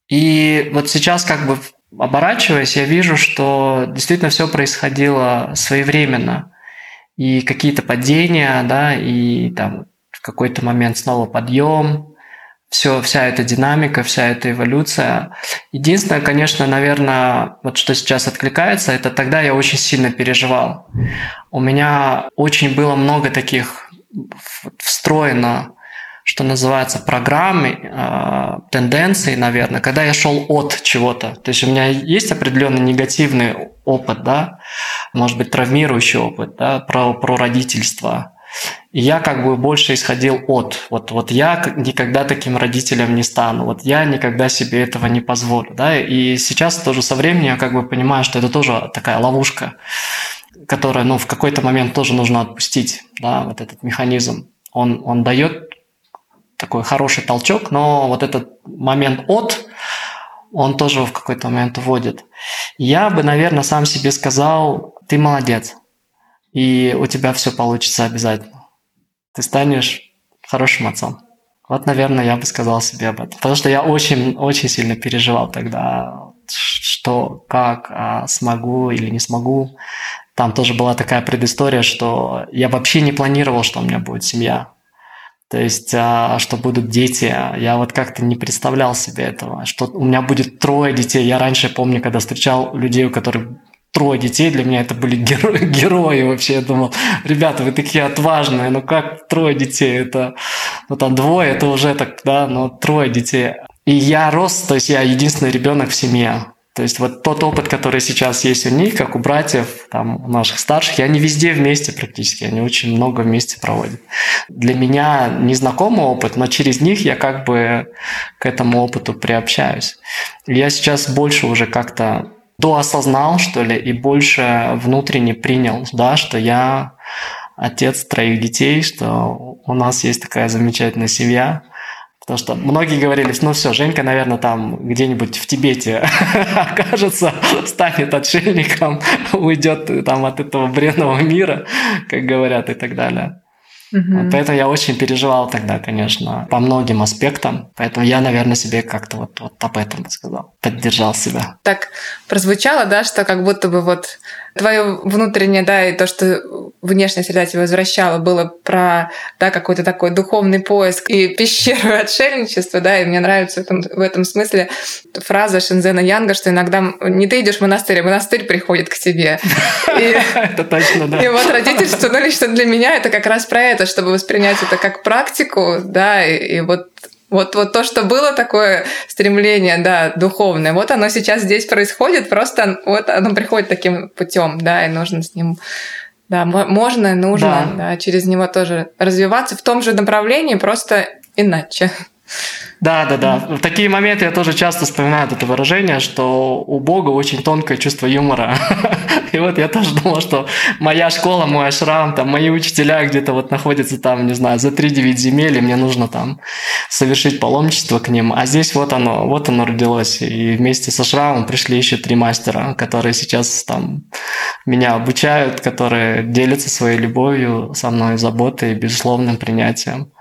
И вот сейчас как бы оборачиваясь, я вижу, что действительно все происходило своевременно. И какие-то падения, да, и там в какой-то момент снова подъем, все, вся эта динамика, вся эта эволюция. Единственное, конечно, наверное, вот что сейчас откликается, это тогда я очень сильно переживал. У меня очень было много таких встроено, что называется, программы, э, тенденции, наверное, когда я шел от чего-то. То есть у меня есть определенный негативный опыт, да, может быть, травмирующий опыт, да, про, про родительство. Я как бы больше исходил от. Вот, вот я никогда таким родителем не стану. Вот я никогда себе этого не позволю. Да? И сейчас тоже со временем я как бы понимаю, что это тоже такая ловушка, которая ну, в какой-то момент тоже нужно отпустить. Да? Вот этот механизм. Он, он дает такой хороший толчок, но вот этот момент от, он тоже в какой-то момент уводит. Я бы, наверное, сам себе сказал, ты молодец, и у тебя все получится обязательно. Ты станешь хорошим отцом. Вот, наверное, я бы сказал себе об этом. Потому что я очень, очень сильно переживал тогда, что, как, а смогу или не смогу. Там тоже была такая предыстория, что я вообще не планировал, что у меня будет семья. То есть, а, что будут дети. Я вот как-то не представлял себе этого. Что у меня будет трое детей. Я раньше помню, когда встречал людей, у которых трое детей, для меня это были герои, герои вообще. Я думал, ребята, вы такие отважные, ну как трое детей? Это, ну там двое, это уже так, да, но трое детей. И я рос, то есть я единственный ребенок в семье. То есть вот тот опыт, который сейчас есть у них, как у братьев, там, у наших старших, и они везде вместе практически, они очень много вместе проводят. Для меня незнакомый опыт, но через них я как бы к этому опыту приобщаюсь. Я сейчас больше уже как-то доосознал, что ли, и больше внутренне принял, да, что я отец троих детей, что у нас есть такая замечательная семья, Потому что многие говорили, ну все, Женька, наверное, там где-нибудь в Тибете окажется, станет отшельником, уйдет там от этого бренного мира, как говорят, и так далее. Угу. Вот поэтому я очень переживал тогда, конечно, по многим аспектам. Поэтому я, наверное, себе как-то вот, вот об этом сказал, поддержал себя. Так прозвучало, да, что как будто бы вот твое внутреннее, да, и то, что внешняя среда тебя возвращала, было про, да, какой-то такой духовный поиск и пещеру отшельничества, да, и мне нравится в этом, в этом смысле фраза Шинзена Янга, что иногда не ты идешь в монастырь, а монастырь приходит к тебе. Это точно, да. И вот родительство, ну, лично для меня это как раз про это, чтобы воспринять это как практику, да, и вот вот, вот то, что было такое стремление, да, духовное, вот оно сейчас здесь происходит, просто вот оно приходит таким путем, да, и нужно с ним, да, можно, нужно, да. да, через него тоже развиваться в том же направлении, просто иначе. Да, да, да. В такие моменты я тоже часто вспоминаю это выражение, что у Бога очень тонкое чувство юмора. И вот я тоже думал, что моя школа, мой ашрам, там, мои учителя где-то вот находятся там, не знаю, за 3-9 земель, и мне нужно там совершить паломничество к ним. А здесь вот оно, вот оно родилось. И вместе с ашрамом пришли еще три мастера, которые сейчас там меня обучают, которые делятся своей любовью со мной, заботой и безусловным принятием.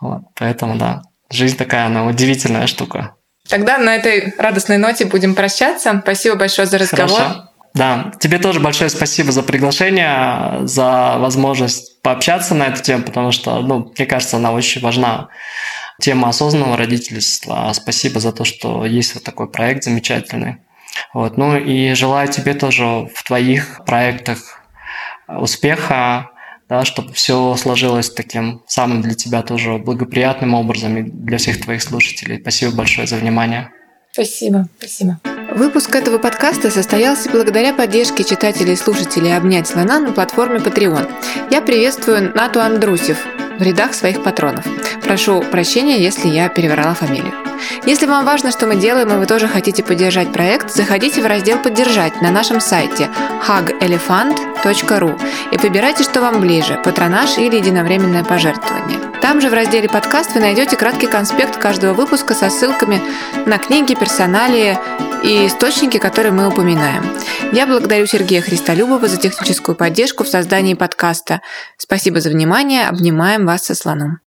Вот, поэтому да. Жизнь такая, она удивительная штука. Тогда на этой радостной ноте будем прощаться. Спасибо большое за разговор. Хорошо. Да, тебе тоже большое спасибо за приглашение, за возможность пообщаться на эту тему, потому что, ну, мне кажется, она очень важна. Тема осознанного родительства. Спасибо за то, что есть вот такой проект замечательный. Вот. Ну и желаю тебе тоже в твоих проектах успеха, да, чтобы все сложилось таким самым для тебя тоже благоприятным образом и для всех твоих слушателей. Спасибо большое за внимание. Спасибо, спасибо. Выпуск этого подкаста состоялся благодаря поддержке читателей и слушателей «Обнять слона» на платформе Patreon. Я приветствую Нату Андрусев в рядах своих патронов. Прошу прощения, если я переврала фамилию. Если вам важно, что мы делаем, и вы тоже хотите поддержать проект, заходите в раздел «Поддержать» на нашем сайте hugelephant.ru и выбирайте, что вам ближе – патронаж или единовременное пожертвование. Там же в разделе «Подкаст» вы найдете краткий конспект каждого выпуска со ссылками на книги, персоналии и источники, которые мы упоминаем. Я благодарю Сергея Христолюбова за техническую поддержку в создании подкаста. Спасибо за внимание. Обнимаем вас со слоном.